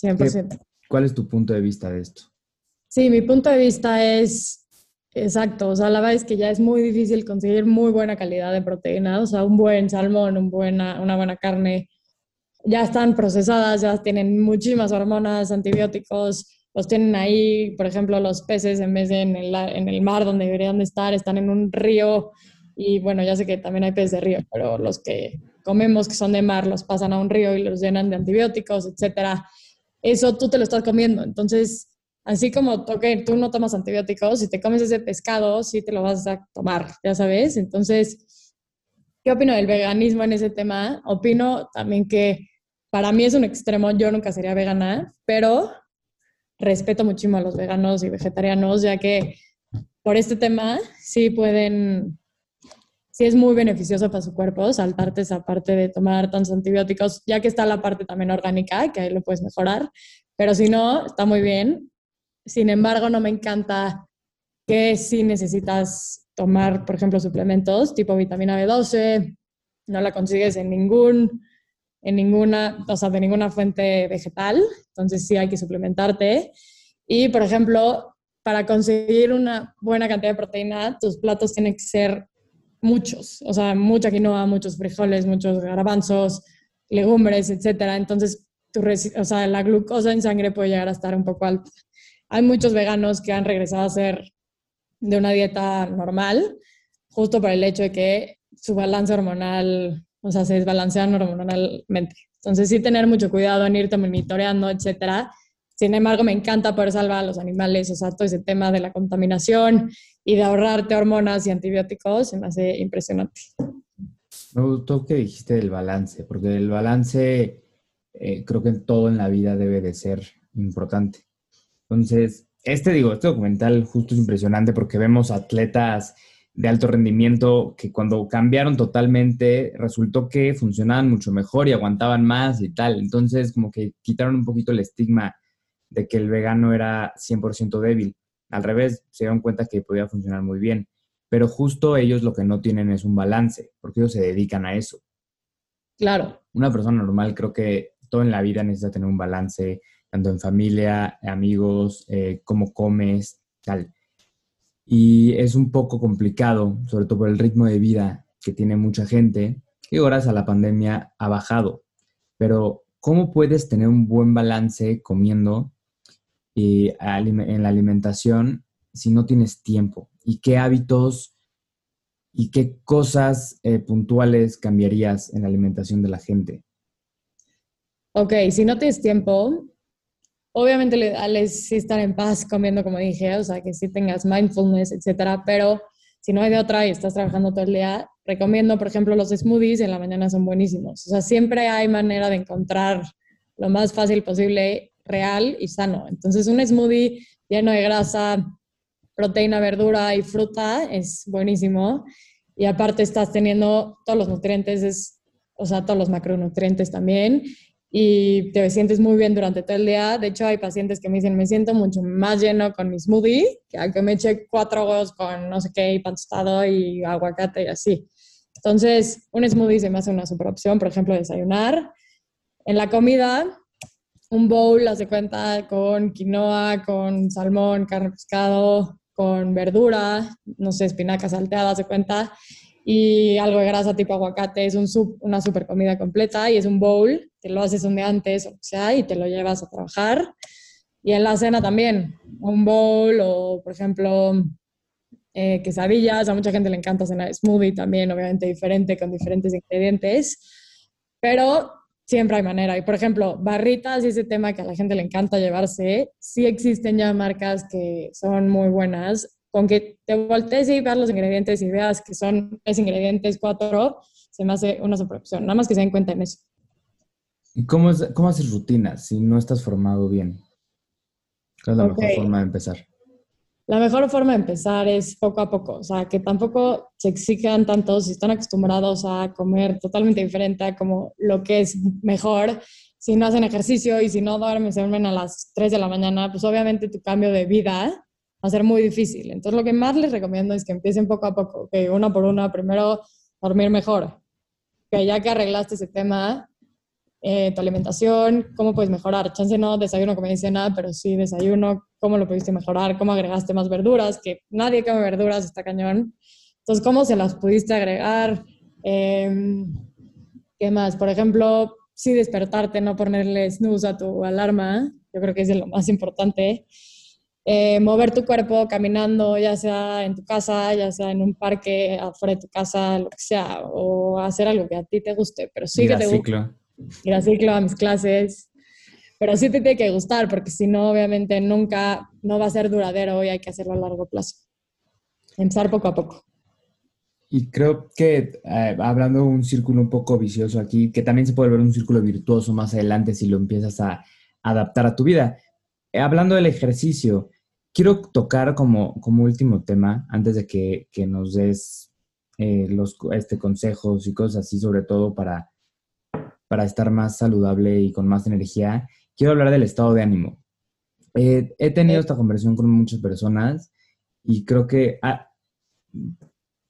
100%. ¿Cuál es tu punto de vista de esto? Sí, mi punto de vista es exacto. O sea, la verdad es que ya es muy difícil conseguir muy buena calidad de proteína. O sea, un buen salmón, un buena, una buena carne, ya están procesadas, ya tienen muchísimas hormonas, antibióticos, los tienen ahí, por ejemplo, los peces en vez de en el, en el mar donde deberían de estar, están en un río y bueno, ya sé que también hay peces de río, pero los que comemos que son de mar los pasan a un río y los llenan de antibióticos, etcétera. Eso tú te lo estás comiendo, entonces así como okay, tú no tomas antibióticos, si te comes ese pescado, sí te lo vas a tomar, ya sabes. Entonces, ¿qué opino del veganismo en ese tema? Opino también que para mí es un extremo, yo nunca sería vegana, pero respeto muchísimo a los veganos y vegetarianos, ya que por este tema sí pueden, sí es muy beneficioso para su cuerpo saltarte esa parte de tomar tantos antibióticos, ya que está la parte también orgánica, que ahí lo puedes mejorar, pero si no, está muy bien. Sin embargo, no me encanta que si necesitas tomar, por ejemplo, suplementos tipo vitamina B12, no la consigues en ningún en ninguna, o sea, de ninguna fuente vegetal, entonces sí hay que suplementarte. Y, por ejemplo, para conseguir una buena cantidad de proteína, tus platos tienen que ser muchos, o sea, mucha quinoa, muchos frijoles, muchos garbanzos, legumbres, etcétera. Entonces, tu o sea, la glucosa en sangre puede llegar a estar un poco alta. Hay muchos veganos que han regresado a ser de una dieta normal, justo por el hecho de que su balance hormonal o sea, se desbalancean hormonalmente. Entonces, sí tener mucho cuidado en irte monitoreando, etcétera. Sin embargo, me encanta poder salvar a los animales, o sea, todo ese tema de la contaminación y de ahorrarte hormonas y antibióticos, se me hace impresionante. Me gustó que dijiste del balance, porque el balance eh, creo que todo en la vida debe de ser importante. Entonces, este digo, este documental justo es impresionante porque vemos atletas de alto rendimiento que cuando cambiaron totalmente resultó que funcionaban mucho mejor y aguantaban más y tal. Entonces como que quitaron un poquito el estigma de que el vegano era 100% débil. Al revés, se dieron cuenta que podía funcionar muy bien. Pero justo ellos lo que no tienen es un balance, porque ellos se dedican a eso. Claro. Una persona normal creo que todo en la vida necesita tener un balance, tanto en familia, amigos, eh, cómo comes, tal y es un poco complicado, sobre todo por el ritmo de vida que tiene mucha gente, que gracias a la pandemia ha bajado. Pero, ¿cómo puedes tener un buen balance comiendo y en la alimentación si no tienes tiempo? ¿Y qué hábitos y qué cosas eh, puntuales cambiarías en la alimentación de la gente? Ok, si no tienes tiempo, Obviamente le ideal estar en paz comiendo, como dije, o sea, que sí tengas mindfulness, etcétera, pero si no hay de otra y estás trabajando todo el día, recomiendo, por ejemplo, los smoothies en la mañana son buenísimos. O sea, siempre hay manera de encontrar lo más fácil posible, real y sano. Entonces, un smoothie lleno de grasa, proteína, verdura y fruta es buenísimo. Y aparte estás teniendo todos los nutrientes, es, o sea, todos los macronutrientes también y te sientes muy bien durante todo el día. De hecho, hay pacientes que me dicen, me siento mucho más lleno con mi smoothie que al que me eche cuatro huevos con no sé qué, y pan tostado y aguacate y así. Entonces, un smoothie se me hace una super opción, por ejemplo, desayunar. En la comida, un bowl, hace cuenta, con quinoa, con salmón, carne, pescado, con verdura, no sé, espinacas salteadas, se cuenta, y algo de grasa tipo aguacate, es un una super comida completa y es un bowl, te lo haces día antes o sea y te lo llevas a trabajar. Y en la cena también, un bowl o, por ejemplo, eh, quesadillas, a mucha gente le encanta cenar smoothie también, obviamente diferente, con diferentes ingredientes, pero siempre hay manera. Y por ejemplo, barritas y ese tema que a la gente le encanta llevarse, sí existen ya marcas que son muy buenas. Con que te voltees y veas los ingredientes y veas que son tres ingredientes, cuatro, se me hace una opción. Nada más que se den cuenta en eso. ¿Y cómo, es, cómo haces rutinas si no estás formado bien? ¿Cuál es la mejor forma de empezar? La mejor forma de empezar es poco a poco, o sea, que tampoco se exijan tanto si están acostumbrados a comer totalmente diferente a como lo que es mejor. Si no hacen ejercicio y si no duermen, se duermen a las 3 de la mañana, pues obviamente tu cambio de vida a ser muy difícil. Entonces, lo que más les recomiendo es que empiecen poco a poco, que una por una, primero dormir mejor, que ya que arreglaste ese tema, eh, tu alimentación, cómo puedes mejorar. Chance no desayuno, como dice nada, pero sí desayuno, cómo lo pudiste mejorar, cómo agregaste más verduras, que nadie come verduras, está cañón. Entonces, ¿cómo se las pudiste agregar? Em, ¿Qué más? Por ejemplo, sí despertarte, no ponerle snooze a tu alarma, yo creo que es lo más importante. Eh, mover tu cuerpo caminando, ya sea en tu casa, ya sea en un parque, afuera de tu casa, lo que sea, o hacer algo que a ti te guste, pero sí que te guste ir a ciclo, a mis clases, pero sí te tiene que gustar, porque si no, obviamente nunca, no va a ser duradero y hay que hacerlo a largo plazo. Empezar poco a poco. Y creo que eh, hablando de un círculo un poco vicioso aquí, que también se puede ver un círculo virtuoso más adelante si lo empiezas a adaptar a tu vida. Eh, hablando del ejercicio, quiero tocar como, como último tema, antes de que, que nos des eh, los este, consejos y cosas así, sobre todo para para estar más saludable y con más energía, quiero hablar del estado de ánimo. Eh, he tenido esta conversación con muchas personas y creo que ah,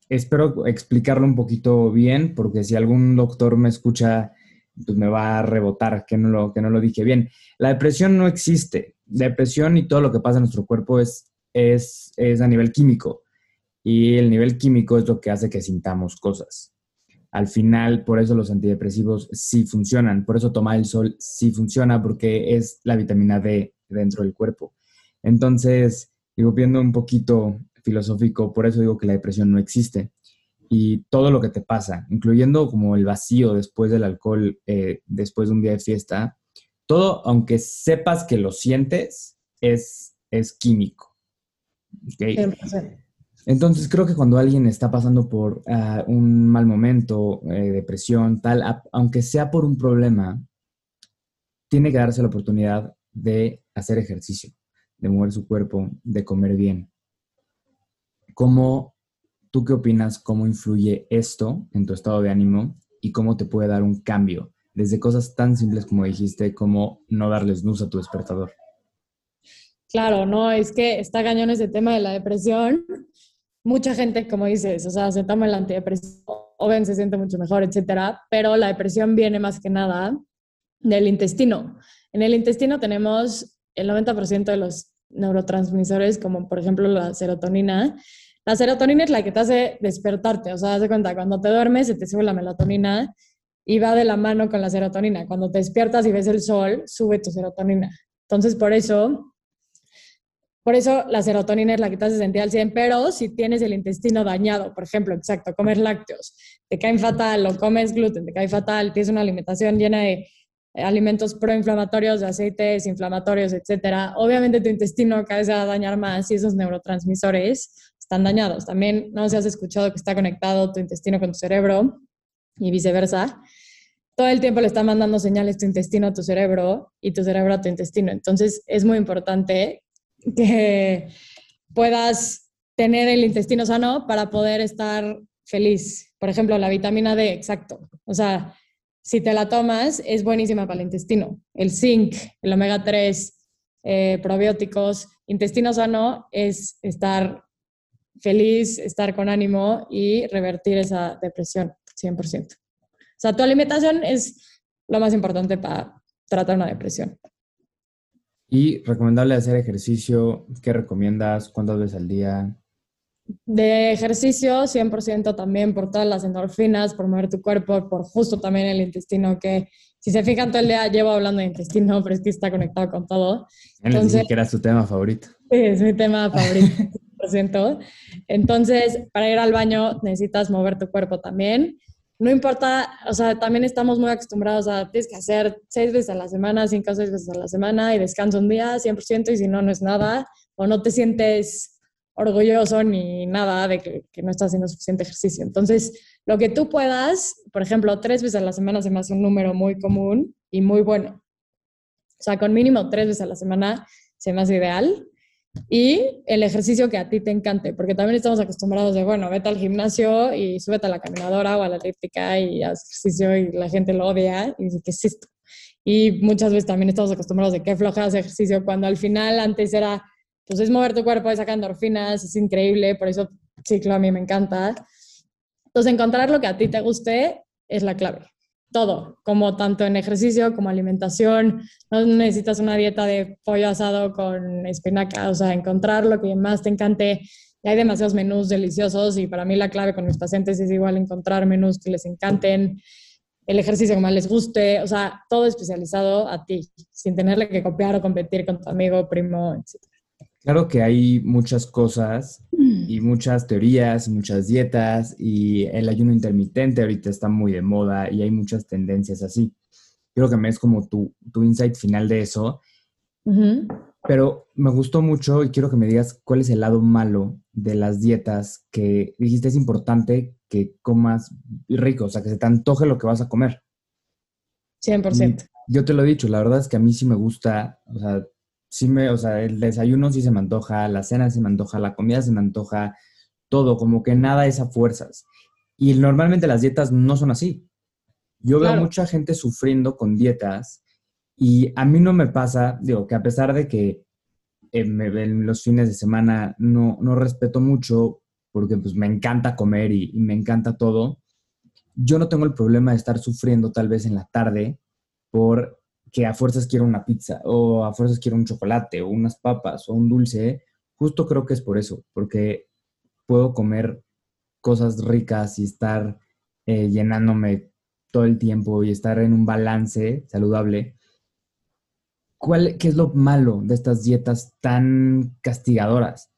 espero explicarlo un poquito bien, porque si algún doctor me escucha, pues me va a rebotar que no lo, que no lo dije bien. La depresión no existe. depresión y todo lo que pasa en nuestro cuerpo es, es, es a nivel químico. Y el nivel químico es lo que hace que sintamos cosas al final, por eso los antidepresivos sí funcionan, por eso tomar el sol sí funciona, porque es la vitamina D dentro del cuerpo. Entonces, digo, viendo un poquito filosófico, por eso digo que la depresión no existe. Y todo lo que te pasa, incluyendo como el vacío después del alcohol, eh, después de un día de fiesta, todo, aunque sepas que lo sientes, es, es químico. ¿okay? Entonces creo que cuando alguien está pasando por ah, un mal momento, eh, depresión, tal, aunque sea por un problema, tiene que darse la oportunidad de hacer ejercicio, de mover su cuerpo, de comer bien. ¿Cómo, tú qué opinas, cómo influye esto en tu estado de ánimo y cómo te puede dar un cambio? Desde cosas tan simples como dijiste, como no darles luz a tu despertador. Claro, no, es que está cañón ese tema de la depresión mucha gente, como dices, o sea, se toma el antidepresivo, ven, se siente mucho mejor, etcétera, pero la depresión viene más que nada del intestino. En el intestino tenemos el 90% de los neurotransmisores, como por ejemplo la serotonina. La serotonina es la que te hace despertarte, o sea, haz de cuenta, cuando te duermes se te sube la melatonina y va de la mano con la serotonina. Cuando te despiertas y ves el sol, sube tu serotonina. Entonces, por eso por eso la serotonina es la que te hace sentir al 100, pero si tienes el intestino dañado, por ejemplo, exacto, comer lácteos, te caen fatal o comes gluten, te cae fatal, tienes una alimentación llena de alimentos proinflamatorios, de aceites inflamatorios, etcétera, obviamente tu intestino cada vez va a dañar más y esos neurotransmisores están dañados. También no sé si has escuchado que está conectado tu intestino con tu cerebro y viceversa. Todo el tiempo le está mandando señales tu intestino a tu cerebro y tu cerebro a tu intestino. Entonces es muy importante que puedas tener el intestino sano para poder estar feliz. Por ejemplo, la vitamina D, exacto. O sea, si te la tomas, es buenísima para el intestino. El zinc, el omega 3, eh, probióticos, intestino sano es estar feliz, estar con ánimo y revertir esa depresión 100%. O sea, tu alimentación es lo más importante para tratar una depresión. Y recomendable hacer ejercicio, ¿qué recomiendas? ¿Cuántas veces al día? De ejercicio, 100% también por todas las endorfinas, por mover tu cuerpo, por justo también el intestino, que si se fijan todo el día llevo hablando de intestino, pero es que está conectado con todo. Entonces, que era su tema favorito. Sí, es mi tema favorito, 100%. Entonces, para ir al baño necesitas mover tu cuerpo también no importa, o sea, también estamos muy acostumbrados a, tienes que hacer seis veces a la semana, cinco o seis veces a la semana y descansa un día 100% y si no, no es nada, o no te sientes orgulloso ni nada de que, no estás haciendo suficiente ejercicio. Entonces, lo que tú puedas, por ejemplo, tres veces a la semana se me hace un número muy común y muy bueno. O sea, con mínimo tres veces a la semana se me hace ideal y el ejercicio que a ti te encante, porque también estamos acostumbrados de, bueno, vete al gimnasio y súbete a la caminadora o a la elíptica y haz ejercicio y la gente lo odia y dice, ¿qué es esto? Y muchas veces también estamos acostumbrados de qué floja hacer ejercicio, cuando al final antes era, pues es mover tu cuerpo, es sacar endorfinas, es increíble, por eso ciclo a mí me encanta. Entonces, encontrar lo que a ti te guste es la clave todo, como tanto en ejercicio como alimentación. No necesitas una dieta de pollo asado con espinaca, o sea, encontrar lo que más te encante. Y hay demasiados menús deliciosos y para mí la clave con mis pacientes es igual encontrar menús que les encanten, el ejercicio que más les guste, o sea, todo especializado a ti, sin tenerle que copiar o competir con tu amigo, primo, etc. Claro que hay muchas cosas y muchas teorías, muchas dietas y el ayuno intermitente ahorita está muy de moda y hay muchas tendencias así. Creo que me es como tu, tu insight final de eso. Pero me gustó mucho y quiero que me digas cuál es el lado malo de las dietas que dijiste es importante que comas rico, o sea, que se te antoje lo que vas a comer. 100%. yo te lo he dicho, la verdad es que a mí sí me gusta, o sea, sí me, o sea, el desayuno sí se me antoja, la cena se me antoja, la comida se me antoja, todo, como que nada es a fuerzas. Y normalmente las dietas no son así. Yo veo mucha gente sufriendo con dietas y a mí no me pasa, digo, que a pesar de que eh, en los fines de semana no, no respeto mucho porque pues me encanta comer y, y me encanta todo, yo no tengo el problema de estar sufriendo tal vez en la tarde por que a fuerzas quiero una pizza o a fuerzas quiero un chocolate o unas papas o un dulce, justo creo que es por eso, porque puedo comer cosas ricas y estar eh, llenándome todo el tiempo y estar en un balance saludable. ¿Cuál, ¿Qué es lo malo de estas dietas tan castigadoras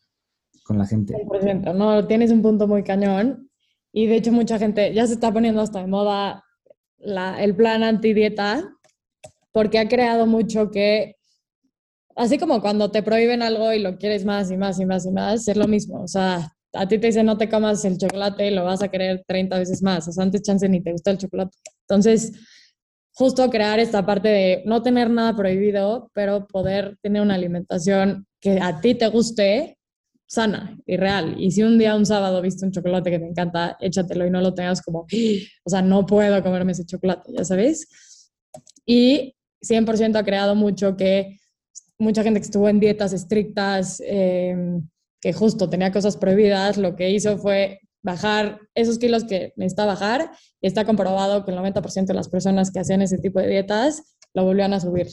con la gente? 100%, no, tienes un punto muy cañón y de hecho mucha gente ya se está poniendo hasta de moda el plan anti-dieta porque ha creado mucho que, así como cuando te prohíben algo y lo quieres más y más y más y más, es lo mismo. O sea, a ti te dicen no te comas el chocolate y lo vas a querer 30 veces más. O sea, antes chance ni te gusta el chocolate. Entonces, justo crear esta parte de no tener nada prohibido, pero poder tener una alimentación que a ti te guste, sana y real. Y si un día, un sábado, viste un chocolate que te encanta, échatelo y no lo tengas como, o sea, no puedo comerme ese chocolate, ya sabéis. Y 100% ha creado mucho que mucha gente que estuvo en dietas estrictas, eh, que justo tenía cosas prohibidas, lo que hizo fue bajar esos kilos que necesitaba bajar y está comprobado que el 90% de las personas que hacían ese tipo de dietas lo volvían a subir.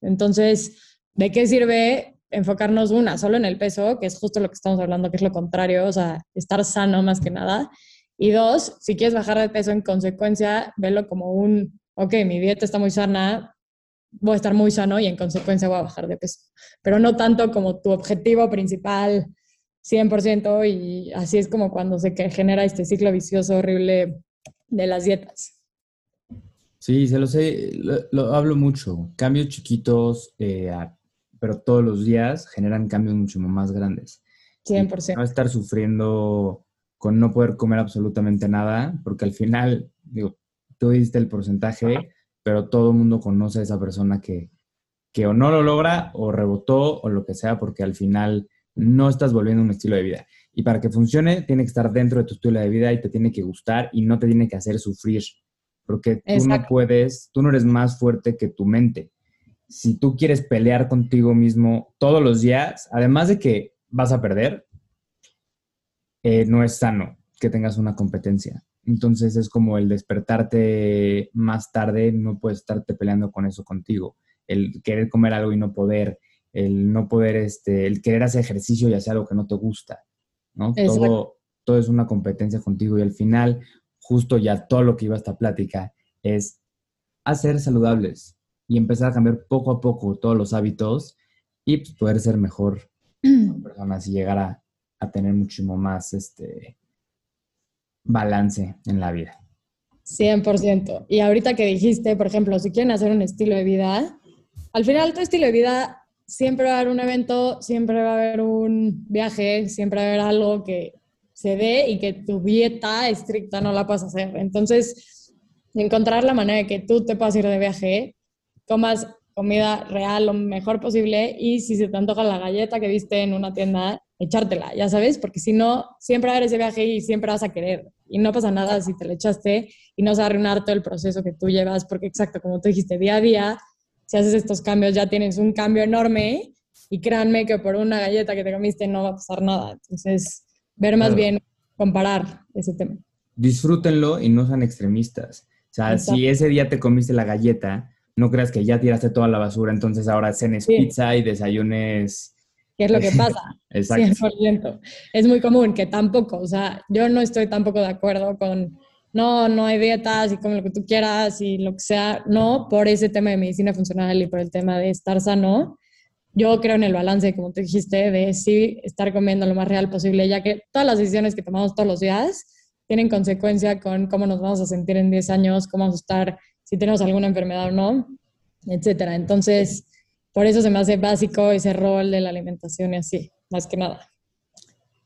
Entonces, ¿de qué sirve enfocarnos una, solo en el peso, que es justo lo que estamos hablando, que es lo contrario, o sea, estar sano más que nada? Y dos, si quieres bajar de peso en consecuencia, velo como un, ok, mi dieta está muy sana, voy a estar muy sano y en consecuencia voy a bajar de peso. Pero no tanto como tu objetivo principal 100% y así es como cuando se genera este ciclo vicioso horrible de las dietas. Sí, se lo sé, lo, hablo mucho. Cambios chiquitos, eh, pero todos los días generan cambios mucho más grandes. 100%. no estar sufriendo con no poder comer absolutamente nada, porque al final, digo, tú diste el porcentaje, pero todo el mundo conoce a esa persona que, que o no lo logra o rebotó o lo que sea, porque al final no estás volviendo un estilo de vida. Y para que funcione, tiene que estar dentro de tu estilo de vida y te tiene que gustar y no te tiene que hacer sufrir porque tú no puedes, tú no eres más fuerte que tu mente. Si tú quieres pelear contigo mismo todos los días, además de que vas a perder, eh, no es sano que tengas una competencia. Entonces es como el despertarte más tarde, no puedes estarte peleando con eso contigo. El querer comer algo y no poder, el no poder, este, el querer hacer ejercicio y hacer algo que no te gusta, ¿no? Todo, todo es una competencia contigo y al final, justo ya todo lo que iba a esta plática es hacer saludables y empezar a cambiar poco a poco todos los hábitos y pues, poder ser mejor personas y llegar a, a tener muchísimo más este balance en la vida. 100%. Y ahorita que dijiste, por ejemplo, si quieren hacer un estilo de vida, al final tu estilo de vida siempre va a haber un evento, siempre va a haber un viaje, siempre va a haber algo que se dé y que tu dieta estricta no la puedas hacer. Entonces, encontrar la manera de que tú te puedas ir de viaje, comas comida real lo mejor posible y si se te antoja la galleta que viste en una tienda, echártela, ya sabes, porque si no, siempre va a haber ese viaje y siempre vas a querer. Y no pasa nada si te la echaste y no se va a arruinar todo el proceso que tú llevas, porque exacto, como tú dijiste, día a día, si haces estos cambios ya tienes un cambio enorme y créanme que por una galleta que te comiste no va a pasar nada. Entonces, ver más bien, comparar ese tema. Disfrútenlo y no sean extremistas. O sea, si ese día te comiste la galleta, no creas que ya tiraste toda la basura, entonces ahora cenes pizza y desayunes. ¿Qué es lo que pasa? Exacto. 100%. Es muy común que tampoco, o sea, yo no estoy tampoco de acuerdo con, no, no hay dietas y come lo que tú quieras y lo que sea, no, por ese tema de medicina funcional y por el tema de estar sano. Yo creo en el balance, como tú dijiste, de sí estar comiendo lo más real posible, ya que todas las decisiones que tomamos todos los días tienen consecuencia con cómo nos vamos a sentir en 10 años, cómo vamos a estar si tenemos alguna enfermedad o no, etcétera. Entonces, por eso se me hace básico ese rol de la alimentación y así, más que nada.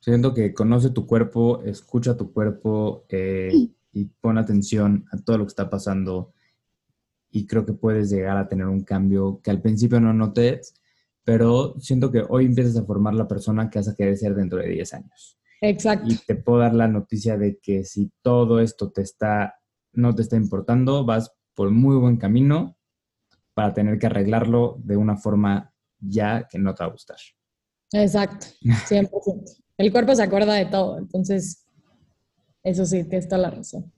Siento que conoce tu cuerpo, escucha tu cuerpo eh, y pon atención a todo lo que está pasando y creo que puedes llegar a tener un cambio que al principio no notes, pero siento que hoy empiezas a formar la persona que vas a querer ser dentro de 10 años. Exacto. Y te puedo dar la noticia de que si todo esto te está, no te está importando, vas por muy buen camino para tener que arreglarlo de una forma ya que no te va a gustar. Exacto, 100%. El cuerpo se acuerda de todo, entonces, eso sí, tienes toda la razón.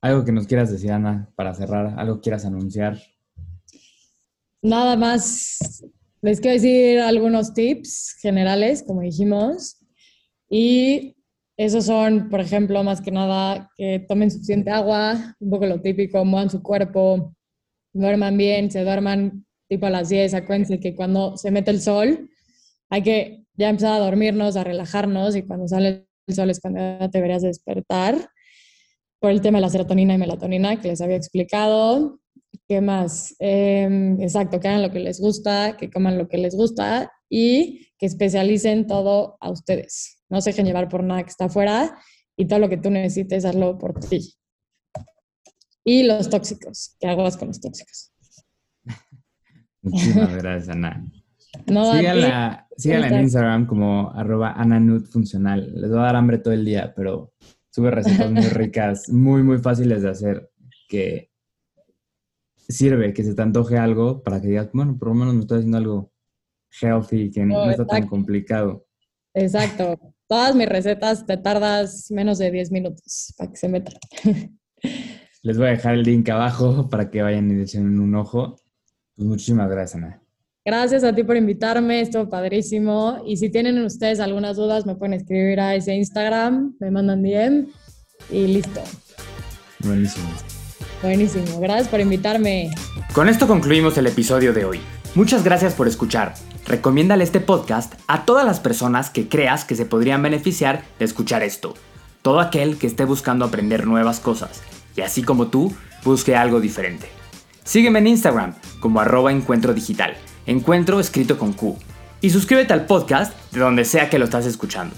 Algo que nos quieras decir, Ana, para cerrar, algo quieras anunciar. Nada más, les quiero decir algunos tips generales, como dijimos, y esos son, por ejemplo, más que nada que tomen suficiente agua, un poco lo típico, muevan su cuerpo, duerman bien, se duerman tipo a las 10, acuérdense que cuando se mete el sol hay que ya empezar a dormirnos, a relajarnos y cuando sale el sol es cuando te deberías despertar por el tema de la serotonina y melatonina que les había explicado. ¿Qué más? Em, exacto, que hagan lo que les gusta, que coman lo que les gusta y que especialicen todo a ustedes. No se dejen llevar por nada que está afuera y todo lo que tú necesites, hazlo por ti. Y los tóxicos, que aguas con los tóxicos. Muchísimas gracias, Ana. No, síganla, en Instagram como arroba funcional. Les va a dar hambre todo el día, pero sube recetas muy ricas, muy, muy fáciles de hacer, que sirve que se te antoje algo para que digas, bueno, por lo menos me estoy haciendo algo healthy, que no, está tan complicado. Exacto. Todas mis recetas te tardas menos de 10 minutos para que se metan. Les voy a dejar el link abajo para que vayan y le echen un ojo. Pues muchísimas gracias, Ana. Gracias a ti por invitarme, estuvo padrísimo. Y si tienen ustedes algunas dudas, me pueden escribir a ese Instagram, me mandan DM y listo. Buenísimo. Buenísimo, gracias por invitarme. Con esto concluimos el episodio de hoy. Muchas gracias por escuchar. Recomiéndale este podcast a todas las personas que creas que se podrían beneficiar de escuchar esto. Todo aquel que esté buscando aprender nuevas cosas y así como tú, busque algo diferente. Sígueme en Instagram como arroba encuentro digital, encuentro escrito con Q. Y suscríbete al podcast de donde sea que lo estás escuchando.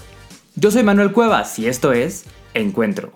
Yo soy Manuel Cuevas y esto es Encuentro.